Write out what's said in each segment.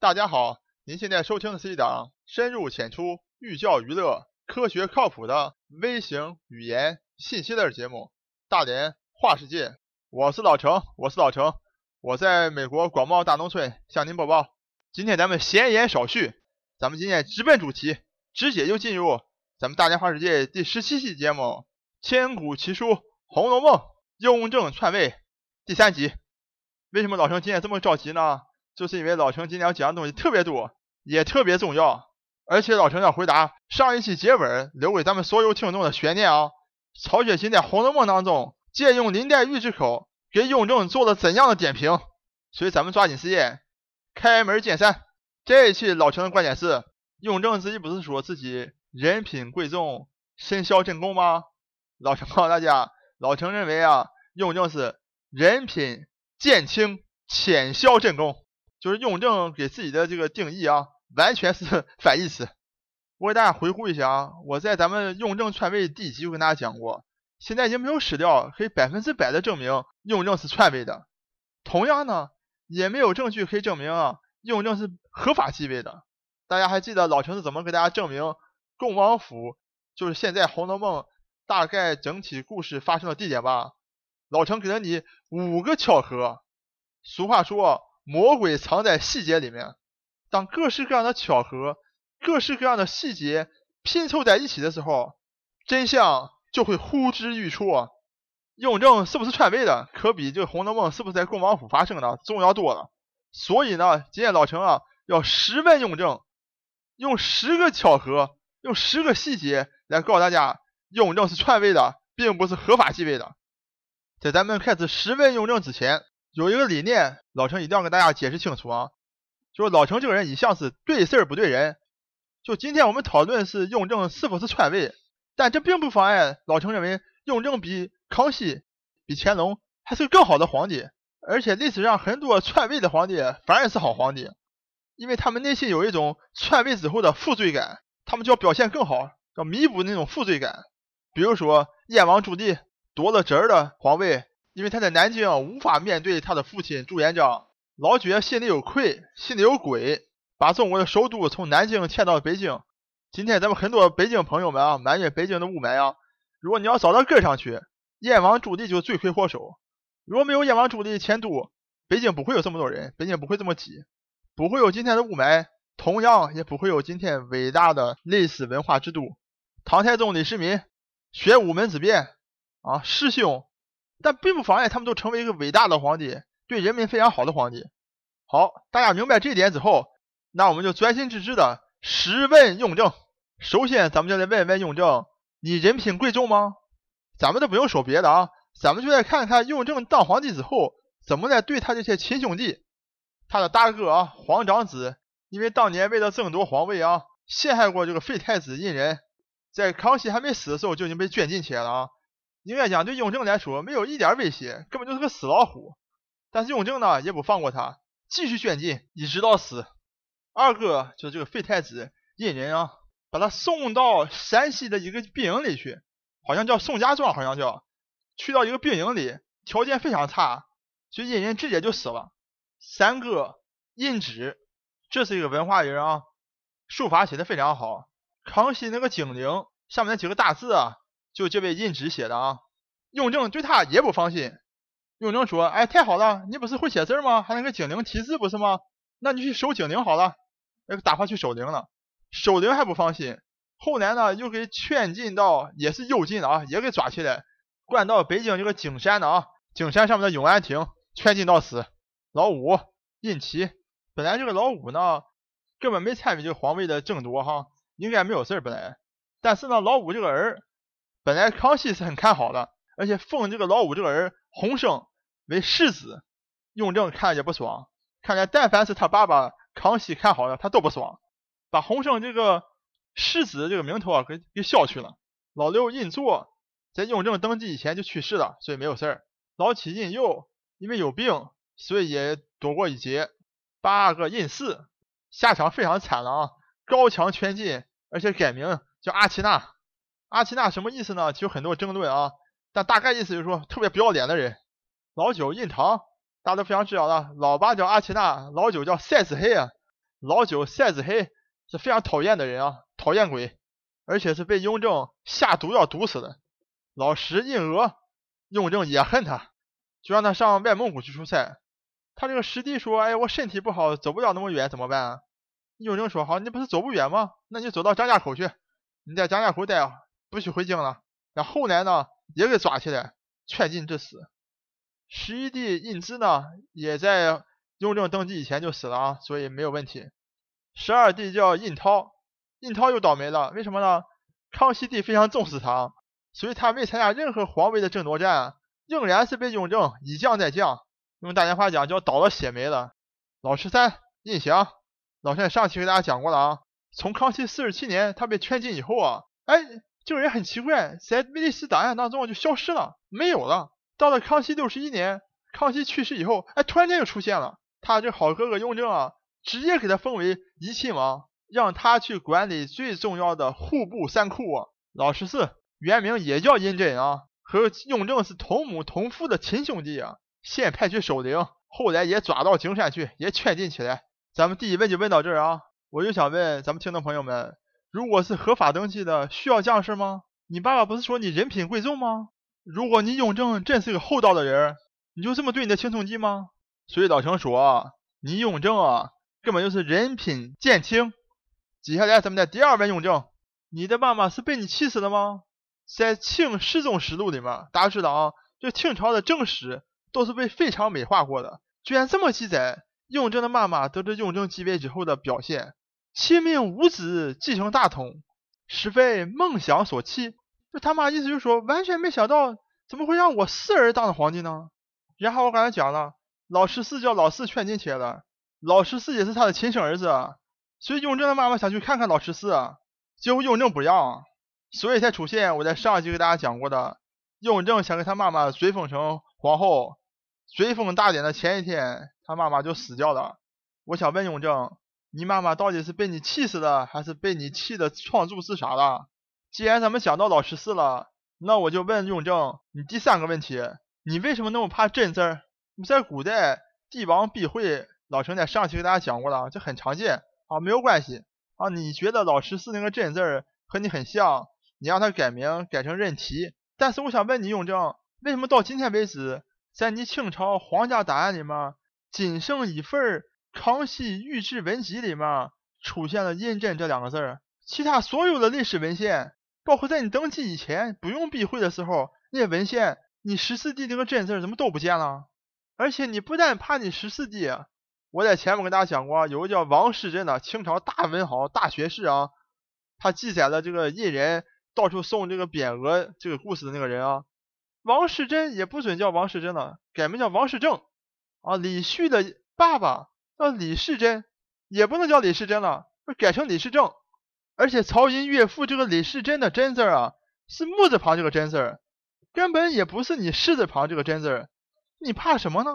大家好，您现在收听的是一档深入浅出、寓教于乐、科学靠谱的微型语言信息类节目《大连话世界》。我是老程，我是老程，我在美国广袤大农村向您播报。今天咱们闲言少叙，咱们今天直奔主题，直接就进入咱们《大连话世界》第十七期节目《千古奇书·红楼梦》雍正篡位第三集。为什么老程今天这么着急呢？就是因为老程今天要讲的东西特别多，也特别重要，而且老程要回答上一期结尾留给咱们所有听众的悬念啊。曹雪芹在《红楼梦》当中借用林黛玉之口给雍正做了怎样的点评？所以咱们抓紧时间开门见山。这一期老程的观点是：雍正自己不是说自己人品贵重、身效正宫吗？老程告诉大家，老程认为啊，雍正是人品见轻、浅效正宫。就是雍正给自己的这个定义啊，完全是 反义词。我给大家回顾一下啊，我在咱们雍正篡位第一集就跟大家讲过，现在已经没有史料可以百分之百的证明雍正是篡位的。同样呢，也没有证据可以证明啊，雍正是合法继位的。大家还记得老陈是怎么给大家证明恭王府就是现在《红楼梦》大概整体故事发生的地点吧？老陈给了你五个巧合。俗话说。魔鬼藏在细节里面，当各式各样的巧合、各式各样的细节拼凑在一起的时候，真相就会呼之欲出。雍正是不是篡位的，可比这个《红楼梦》是不是在恭王府发生的重要多了。所以呢，今天老陈啊要十问雍正，用十个巧合、用十个细节来告诉大家，雍正是篡位的，并不是合法继位的。在咱们开始十问雍正之前。有一个理念，老程一定要跟大家解释清楚啊！就是老程这个人一向是对事儿不对人。就今天我们讨论是雍正是否是篡位，但这并不妨碍老程认为雍正比康熙、比乾隆还是更好的皇帝。而且历史上很多篡位的皇帝反而是好皇帝，因为他们内心有一种篡位之后的负罪感，他们就要表现更好，要弥补那种负罪感。比如说燕王朱棣夺了侄儿的皇位。因为他在南京无法面对他的父亲朱元璋，老觉心里有愧，心里有鬼，把中国的首都从南京迁到北京。今天咱们很多北京朋友们啊，埋怨北京的雾霾啊。如果你要找到根上去，燕王朱棣就是罪魁祸首。如果没有燕王朱棣迁都，北京不会有这么多人，北京不会这么挤，不会有今天的雾霾，同样也不会有今天伟大的历史文化之都。唐太宗李世民学武门之变啊，师兄。但并不妨碍他们都成为一个伟大的皇帝，对人民非常好的皇帝。好，大家明白这一点之后，那我们就专心致志的实问雍正。首先，咱们就来问问雍正：你人品贵重吗？咱们都不用说别的啊，咱们就来看看雍正当皇帝之后怎么来对他这些亲兄弟。他的大哥啊，皇长子，因为当年为了争夺皇位啊，陷害过这个废太子胤仁，在康熙还没死的时候就已经被卷进去了啊。应该讲，对雍正来说没有一点威胁，根本就是个死老虎。但是雍正呢，也不放过他，继续卷进，一直到死。二哥就是这个废太子胤仁啊，把他送到山西的一个兵营里去，好像叫宋家庄，好像叫，去到一个兵营里，条件非常差，所以胤仁直接就死了。三哥胤祉，这是一个文化人啊，书法写的非常好。康熙那个景陵下面那几个大字啊。就这位胤祉写的啊，雍正对他也不放心。雍正说：“哎，太好了，你不是会写字吗？还能给景陵题字不是吗？那你去守景陵好了。”那个，打发去守陵了，守陵还不放心。后来呢，又给劝进到，也是幽禁啊，也给抓起来，关到北京这个景山的啊，景山上面的永安亭，劝进到死。老五胤祺，本来这个老五呢，根本没参与这个皇位的争夺哈，应该没有事儿本来。但是呢，老五这个儿。本来康熙是很看好的，而且封这个老五这个儿弘生为世子，雍正看也不爽。看来但凡是他爸爸康熙看好的，他都不爽，把弘生这个世子这个名头啊给给削去了。老六胤祚在雍正登基以前就去世了，所以没有事儿。老七胤佑因为有病，所以也躲过一劫。八阿哥胤祀下场非常惨了啊，高墙全进，而且改名叫阿奇那。阿奇那什么意思呢？其实很多争论啊，但大概意思就是说特别不要脸的人。老九印堂，大家都非常知道的，老八叫阿奇那，老九叫赛子黑啊。老九赛子黑是非常讨厌的人啊，讨厌鬼，而且是被雍正下毒药毒死的。老十印额，雍正也恨他，就让他上外蒙古去出差。他这个师弟说：“哎，我身体不好，走不了那么远，怎么办？”啊？雍正说：“好，你不是走不远吗？那你走到张家口去，你在张家口待啊，不许回京了。”然后来呢，也给抓起来，劝进致死。十一弟胤禛呢，也在雍正登基以前就死了啊，所以没有问题。十二弟叫胤燾，胤燾又倒霉了，为什么呢？康熙帝非常重视他，所以他没参加任何皇位的争夺战，仍然是被雍正以降再降，用大连话讲叫倒了血霉了。老十三胤祥，老三上期给大家讲过了啊，从康熙四十七年他被圈禁以后啊，哎，这个人很奇怪，在威尼斯档案当中就消失了，没有了。到了康熙六十一年，康熙去世以后，哎，突然间又出现了。他这好哥哥雍正啊，直接给他封为怡亲王，让他去管理最重要的户部三库。老十四原名也叫胤禛啊，和雍正是同母同父的亲兄弟啊。先派去守陵，后来也抓到景山去，也圈禁起来。咱们第一问就问到这儿啊，我就想问咱们听众朋友们，如果是合法登记的，需要降士吗？你爸爸不是说你人品贵重吗？如果你雍正真是个厚道的人，你就这么对你的亲兄弟吗？所以老程说，你雍正啊，根本就是人品贱轻。接下来咱们的第二问雍正，你的妈妈是被你气死的吗？在《清世宗实录》里面，大家知道啊，这清朝的正史都是被非常美化过的，居然这么记载雍正的妈妈得知雍正继位之后的表现：七命五子继承大统，实非梦想所期。就他妈意思就是说，完全没想到怎么会让我四儿当了皇帝呢？然后我刚才讲了，老十四叫老四劝进去了，老十四也是他的亲生儿子，所以雍正的妈妈想去看看老十四，结果雍正不让，所以才出现我在上一集给大家讲过的，雍正想给他妈妈追封成皇后，追封大典的前一天，他妈妈就死掉了。我想问雍正，你妈妈到底是被你气死的，还是被你气的创柱自杀了？既然咱们讲到老十四了，那我就问雍正，你第三个问题，你为什么那么怕真字儿？在古代帝王避讳，老陈在上期给大家讲过了，这很常见啊，没有关系啊。你觉得老十四那个真字儿和你很像，你让他改名改成任提。但是我想问你，雍正，为什么到今天为止，在你清朝皇家档案里面，仅剩一份儿《康熙御制文集》里面出现了“胤禛”这两个字儿，其他所有的历史文献？包括在你登基以前不用避讳的时候，那些文献，你十四弟那个真字怎么都不见了？而且你不但怕你十四弟，我在前面跟大家讲过，有个叫王世贞的清朝大文豪、大学士啊，他记载了这个印人到处送这个匾额这个故事的那个人啊，王世贞也不准叫王世贞了，改名叫王世正啊。李旭的爸爸叫李世珍，也不能叫李世珍了，改成李世正。而且曹寅岳父这个李世珍的贞字啊，是木字旁这个贞字，根本也不是你士字旁这个贞字，你怕什么呢？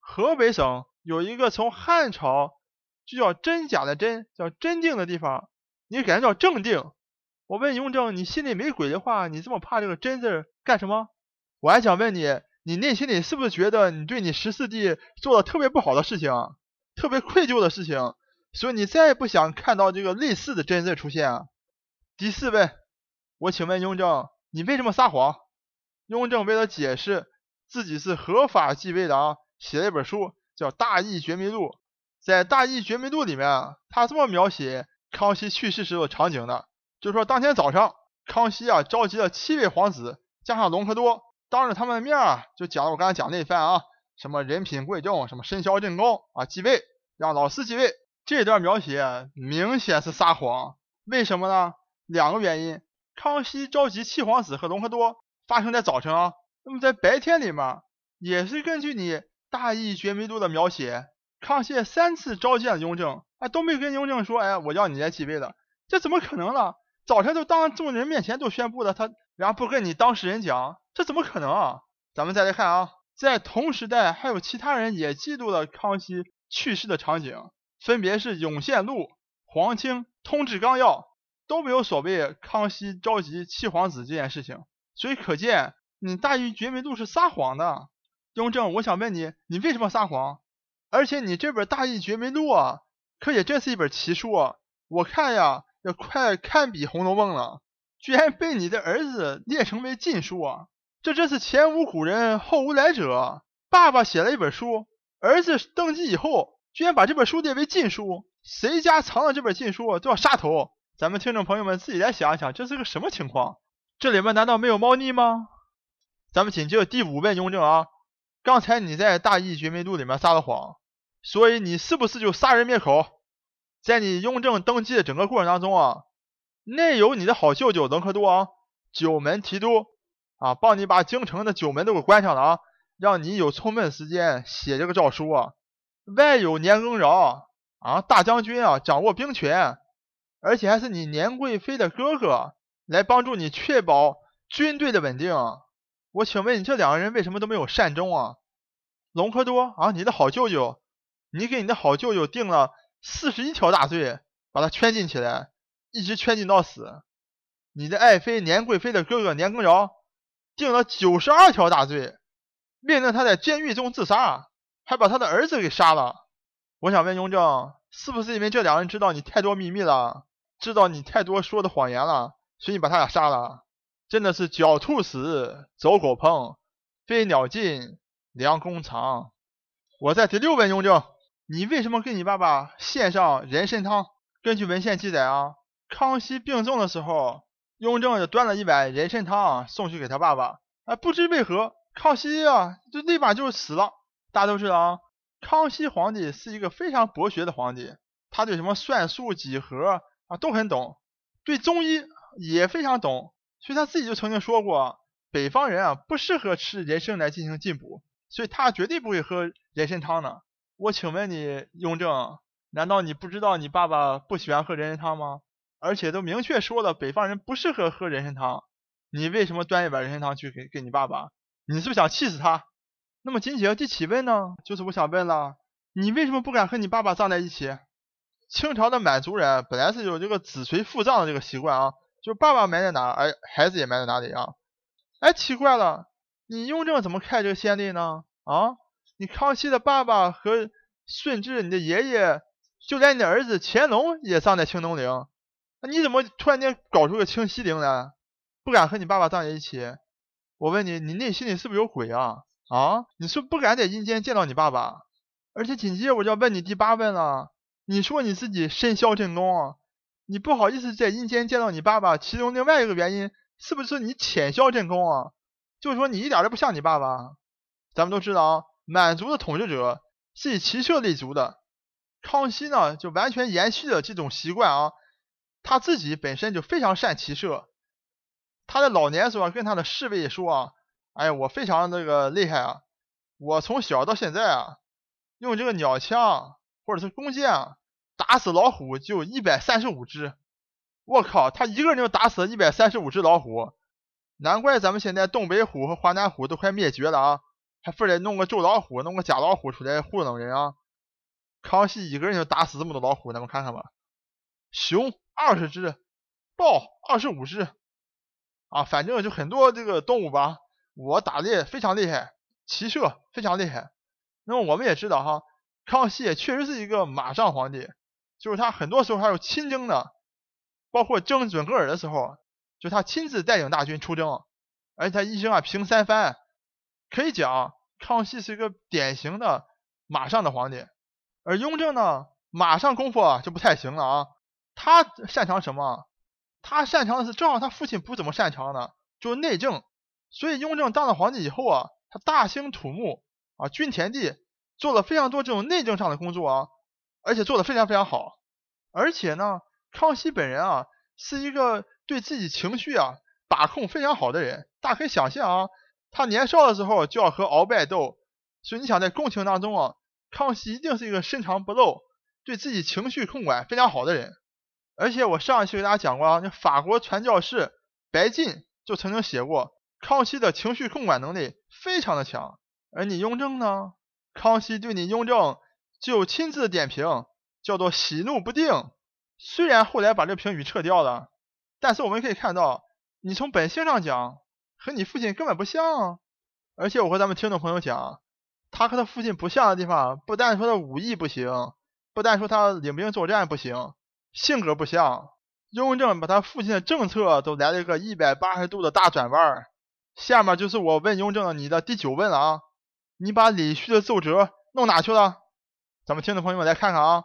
河北省有一个从汉朝就叫真假的真，叫真定的地方，你改叫正定。我问雍正，你心里没鬼的话，你这么怕这个真字干什么？我还想问你，你内心里是不是觉得你对你十四弟做了特别不好的事情，特别愧疚的事情？所以你再也不想看到这个类似的真字出现啊？第四问，我请问雍正，你为什么撒谎？雍正为了解释自己是合法继位的啊，写了一本书叫《大义觉迷录》。在《大义觉迷录》里面，他这么描写康熙去世时的场景的，就是说当天早上，康熙啊召集了七位皇子加上隆科多，当着他们的面啊就讲了我刚才讲那一番啊，什么人品贵重，什么身肖正宫啊，继位让老四继位。这段描写明显是撒谎，为什么呢？两个原因。康熙召集七皇子和隆科多发生在早晨啊，那么在白天里面也是根据你《大义觉迷度》的描写，康熙三次召见了雍正，哎，都没跟雍正说，哎，我要你来继位的，这怎么可能呢？早晨都当众人面前都宣布了，他然后不跟你当事人讲，这怎么可能啊？咱们再来看啊，在同时代还有其他人也记录了康熙去世的场景。分别是《永宪录》《皇清通治纲要》都没有所谓康熙召集七皇子这件事情，所以可见你《大义觉迷录》是撒谎的。雍正，我想问你，你为什么撒谎？而且你这本《大义觉迷录》啊，可也真是一本奇书啊，我看呀，也快堪比《红楼梦》了，居然被你的儿子列成为禁书啊！这真是前无古人后无来者，爸爸写了一本书，儿子登基以后，居然把这本书列为禁书，谁家藏了这本禁书都要杀头。咱们听众朋友们自己来想一想，这是个什么情况？这里面难道没有猫腻吗？咱们紧接着第五问雍正啊，刚才你在大义绝密录里面撒了谎。所以你是不是就杀人灭口？在你雍正登基的整个过程当中啊，内有你的好舅舅隆科多啊，九门提督啊，帮你把京城的九门都给关上了啊，让你有充分时间写这个诏书啊。外有年羹尧啊，大将军啊，掌握兵权，而且还是你年贵妃的哥哥，来帮助你确保军队的稳定。我请问你这两个人为什么都没有善终啊？隆科多啊，你的好舅舅。你给你的好舅舅定了四十一条大罪，把他圈禁起来，一直圈禁到死。你的爱妃年贵妃的哥哥年羹尧定了九十二条大罪，命令他在监狱中自杀，还把他的儿子给杀了。我想问雍正，是不是因为这两人知道你太多秘密了，知道你太多说的谎言了，所以把他俩杀了？真的是狡兔死，走狗烹，飞鸟尽，良弓藏。我在第六问雍正。你为什么给你爸爸献上人参汤？根据文献记载啊，康熙病重的时候，雍正就端了一碗人参汤送去给他爸爸。啊，不知为何，康熙啊就立马就死了。大家都知道啊，康熙皇帝是一个非常博学的皇帝，他对什么算术、几何啊都很懂，对中医也非常懂，所以他自己就曾经说过，北方人啊不适合吃人参来进行进补，所以他绝对不会喝人参汤的。我请问你，雍正，难道你不知道你爸爸不喜欢喝人参汤吗？而且都明确说了，北方人不适合喝人参汤，你为什么端一碗人参汤去给给你爸爸？你是不是想气死他？那么紧接着第七问呢？就是我想问了，你为什么不敢和你爸爸葬在一起？清朝的满族人本来是有这个子随父葬的这个习惯啊，就是爸爸埋在哪，哎，孩子也埋在哪里啊？哎，奇怪了，你雍正怎么开这个先例呢？啊？你康熙的爸爸和顺治，你的爷爷，就连你的儿子乾隆也葬在清东陵，那你怎么突然间搞出个清西陵来？不敢和你爸爸葬在一起？我问你，你内心里是不是有鬼啊？啊，你是不敢在阴间见到你爸爸？而且紧接着我就要问你第八问了，你说你自己身消震宫，你不好意思在阴间见到你爸爸，其中另外一个原因是不是你浅消震宫啊？就是说你一点都不像你爸爸。咱们都知道啊。满族的统治者是以骑射立足的，康熙呢就完全延续了这种习惯啊，他自己本身就非常善骑射，他的老年时候跟他的侍卫说啊，哎我非常这个厉害啊，我从小到现在啊，用这个鸟枪或者是弓箭啊打死老虎就一百三十五只，我靠，他一个人就打死了一百三十五只老虎，难怪咱们现在东北虎和华南虎都快灭绝了啊。还非得弄个周老虎，弄个假老虎出来糊弄人啊！康熙一个人就打死这么多老虎，咱们看看吧。熊二十只，豹二十五只，啊，反正就很多这个动物吧。我打猎非常厉害，骑射非常厉害。那么我们也知道哈，康熙也确实是一个马上皇帝，就是他很多时候还有亲征的，包括征准格尔的时候，就他亲自带领大军出征，而且他一生啊平三番。可以讲，康熙是一个典型的马上的皇帝，而雍正呢，马上功夫啊就不太行了啊。他擅长什么？他擅长的是正好他父亲不怎么擅长的，就是内政。所以雍正当了皇帝以后啊，他大兴土木啊，均田地，做了非常多这种内政上的工作啊，而且做的非常非常好。而且呢，康熙本人啊，是一个对自己情绪啊把控非常好的人。大家可以想象啊。他年少的时候就要和鳌拜斗，所以你想在宫廷当中啊，康熙一定是一个深藏不露、对自己情绪控管非常好的人。而且我上一期给大家讲过啊，那法国传教士白晋就曾经写过，康熙的情绪控管能力非常的强。而你雍正呢，康熙对你雍正就亲自点评，叫做喜怒不定。虽然后来把这评语撤掉了，但是我们可以看到，你从本性上讲。和你父亲根本不像，而且我和咱们听众朋友讲，他和他父亲不像的地方，不但说他武艺不行，不但说他领兵作战不行，性格不像。雍正把他父亲的政策都来了一个一百八十度的大转弯。下面就是我问雍正你的第九问了啊，你把李旭的奏折弄哪去了？咱们听众朋友们来看看啊，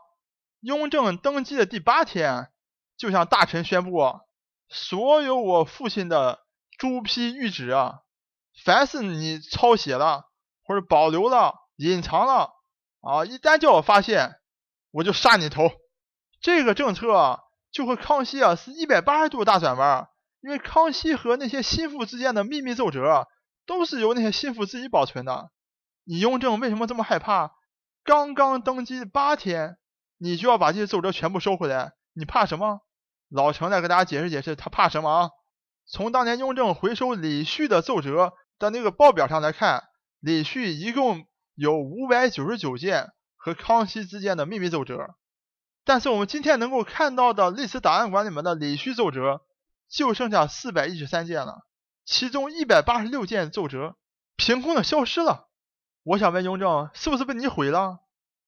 雍正登基的第八天，就向大臣宣布，所有我父亲的朱批谕旨啊，凡是你抄写了或者保留了、隐藏了啊，一旦叫我发现，我就杀你头。这个政策就和康熙啊是一百八十度大转弯，因为康熙和那些心腹之间的秘密奏折都是由那些心腹自己保存的。你雍正为什么这么害怕？刚刚登基八天，你就要把这些奏折全部收回来，你怕什么？老程来给大家解释解释，他怕什么啊？从当年雍正回收李旭的奏折的那个报表上来看，李旭一共有五百九十九件和康熙之间的秘密奏折，但是我们今天能够看到的历史档案馆里面的李旭奏折就剩下四百一十三件了，其中一百八十六件奏折凭空的消失了。我想问雍正，是不是被你毁了？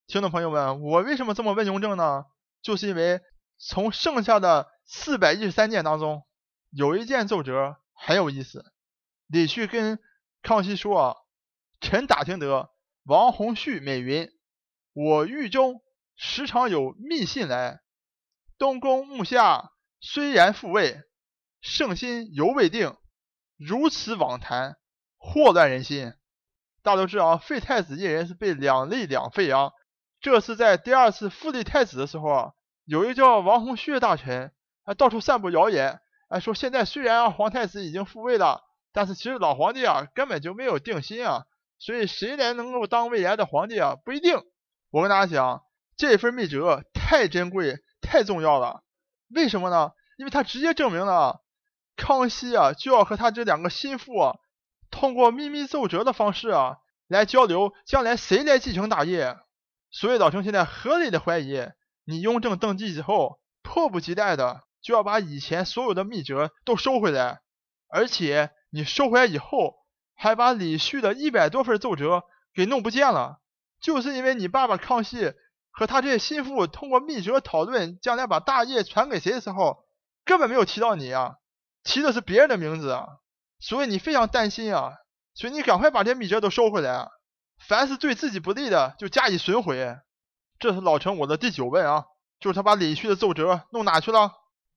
听众朋友们，我为什么这么问雍正呢？就是因为从剩下的四百一十三件当中，有一件奏折很有意思。李旭跟康熙说啊：“臣打听得王洪绪美云，我狱中时常有密信来，东宫目下虽然复位，圣心犹未定，如此妄谈，祸乱人心。”大家都知道，废太子一人是被两立两废啊。这是在第二次复立太子的时候啊，有一个叫王洪绪的大臣，还到处散布谣言，啊，说现在虽然啊皇太子已经复位了，但是其实老皇帝啊根本就没有定心啊，所以谁来能够当未来的皇帝啊不一定。我跟大家讲，这份密折太珍贵、太重要了。为什么呢？因为它直接证明了康熙啊就要和他这两个心腹。啊。通过秘密奏折的方式啊，来交流将来谁来继承大业。所以老兄现在合理的怀疑，你雍正登基之后，迫不及待的就要把以前所有的密折都收回来，而且你收回来以后，还把李旭的一百多份奏折给弄不见了，就是因为你爸爸康熙和他这些心腹通过密折讨论将来把大业传给谁的时候，根本没有提到你啊，提的是别人的名字啊。所以你非常担心啊，所以你赶快把这些密折都收回来，凡是对自己不利的就加以损毁。这是老陈我的第九问啊，就是他把李旭的奏折弄哪去了？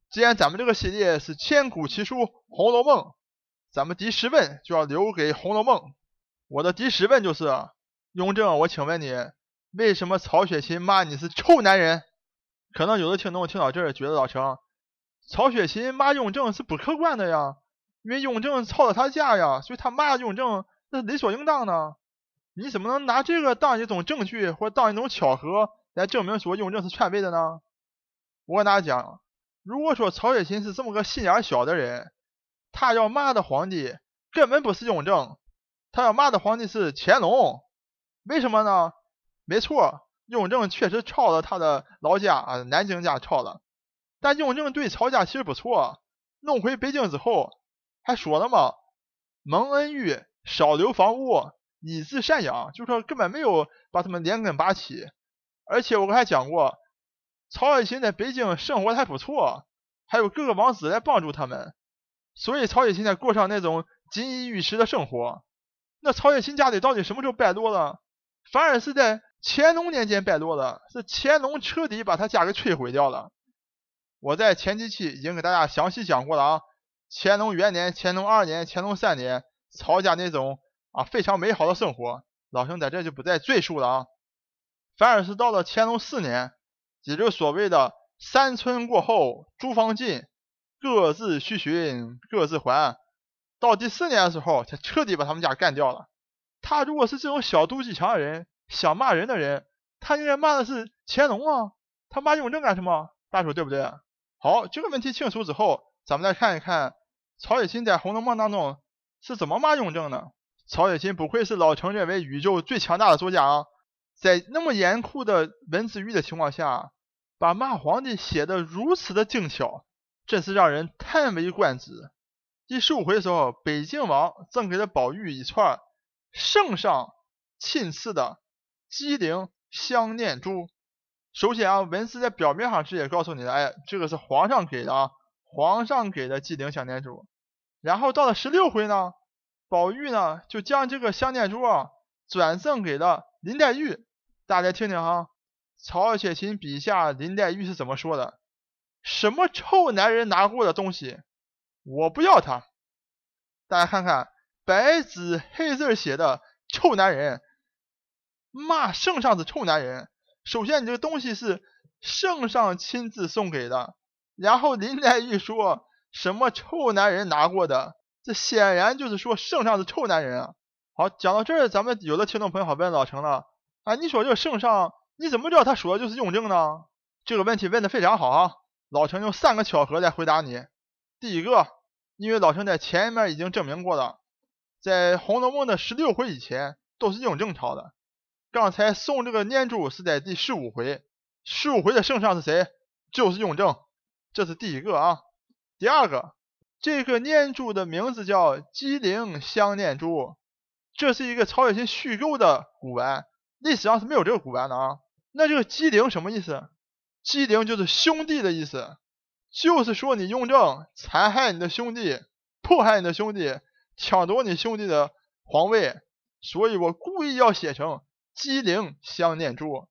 既然咱们这个系列是千古奇书《红楼梦》，咱们第十问就要留给《红楼梦》。我的第十问就是，雍正，我请问你，为什么曹雪芹骂你是臭男人？可能有的听众听到这儿觉得老陈，曹雪芹骂雍正是不客观的呀。因为雍正抄了他家呀，所以他骂雍正那理所应当的。你怎么能拿这个当一种证据或当一种巧合来证明说雍正是篡位的呢？我跟大家讲，如果说曹雪芹是这么个心眼小的人，他要骂的皇帝根本不是雍正，他要骂的皇帝是乾隆。为什么呢？没错，雍正确实抄了他的老家啊，南京家抄了。但雍正对曹家其实不错，弄回北京之后。还说了嘛？蒙恩玉少留房屋，以资赡养，就说根本没有把他们连根拔起。而且我刚才讲过，曹雪芹在北京生活还不错，还有各个王子来帮助他们，所以曹雪芹在过上那种锦衣玉食的生活。那曹雪芹家里到底什么时候败落了？反而是在乾隆年间败落的，是乾隆彻底把他家给摧毁掉了。我在前几期已经给大家详细讲过了啊。乾隆元年、乾隆二年、乾隆三年，曹家那种啊非常美好的生活，老兄在这就不再赘述了啊。反而是到了乾隆四年，也就是所谓的“三春过后诸方尽，各自须寻各自还”，到第四年的时候，才彻底把他们家干掉了。他如果是这种小肚鸡肠的人，想骂人的人，他应该骂的是乾隆啊，他骂雍正干什么？大家说对不对？好，这个问题清楚之后。咱们再看一看曹雪芹在《红楼梦》当中是怎么骂雍正的。曹雪芹不愧是老程认为宇宙最强大的作家啊，在那么严酷的文字狱的情况下，把骂皇帝写的如此的精巧，真是让人叹为观止。第十五回的时候，北静王赠给了宝玉一串圣上亲赐的机灵香念珠，首先啊，文字在表面上直接告诉你的，哎，这个是皇上给的啊，皇上给的机灵香念珠。然后到了十六回呢，宝玉呢就将这个香念珠啊转赠给了林黛玉。大家听听哈，曹雪芹笔下林黛玉是怎么说的？什么臭男人拿过的东西，我不要他。大家看看，白纸黑字写的“臭男人”，骂圣上是臭男人。首先，你这个东西是圣上亲自送给的，然后林黛玉说什么臭男人拿过的，这显然就是说圣上是臭男人啊。好，讲到这儿，咱们有的听众朋友好问老陈了，啊，你说这个圣上，你怎么知道他说的就是雍正呢？这个问题问的非常好啊，老陈用三个巧合来回答你。第一个，因为老陈在前面已经证明过了，在《红楼梦》的十六回以前都是雍正抄的。刚才送这个念珠是在第十五回，十五回的圣上是谁？就是雍正，这是第一个啊。第二个，这个念珠的名字叫鸡灵香念珠，这是一个曹雪芹虚构的古玩，历史上是没有这个古玩的啊。那这个鸡灵什么意思？鸡灵就是兄弟的意思，就是说你雍正残害你的兄弟，迫害你的兄弟，抢夺你兄弟的皇位，所以我故意要写成。机灵香念珠，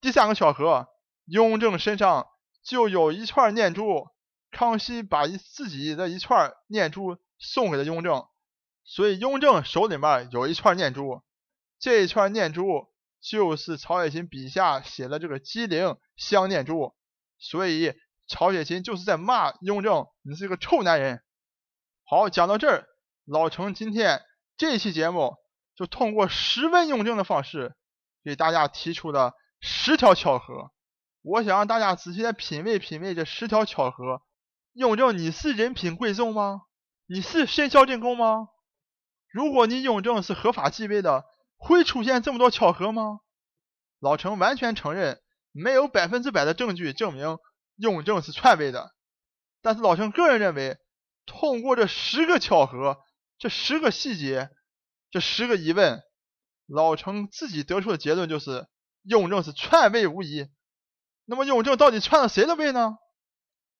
第三个巧合，雍正身上就有一串念珠，康熙把一自己的一串念珠送给了雍正，所以雍正手里面有一串念珠，这一串念珠就是曹雪芹笔下写的这个机灵香念珠，所以曹雪芹就是在骂雍正，你是个臭男人。好，讲到这儿，老程今天这期节目。就通过十问雍正的方式，给大家提出了十条巧合。我想让大家仔细的品味品味这十条巧合。雍正，你是人品贵重吗？你是身孝正宫吗？如果你雍正是合法继位的，会出现这么多巧合吗？老程完全承认，没有百分之百的证据证明雍正是篡位的。但是老程个人认为，通过这十个巧合，这十个细节。这十个疑问，老程自己得出的结论就是雍正是篡位无疑。那么雍正到底篡了谁的位呢？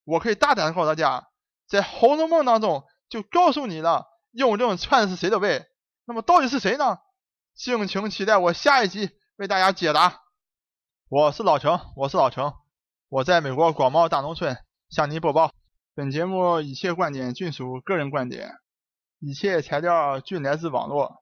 我可以大胆的告诉大家，在《红楼梦》当中就告诉你了，雍正篡的是谁的位。那么到底是谁呢？敬请期待我下一集为大家解答。我是老程，我是老程，我在美国广袤大农村向您播报。本节目一切观点均属个人观点，一切材料均来自网络。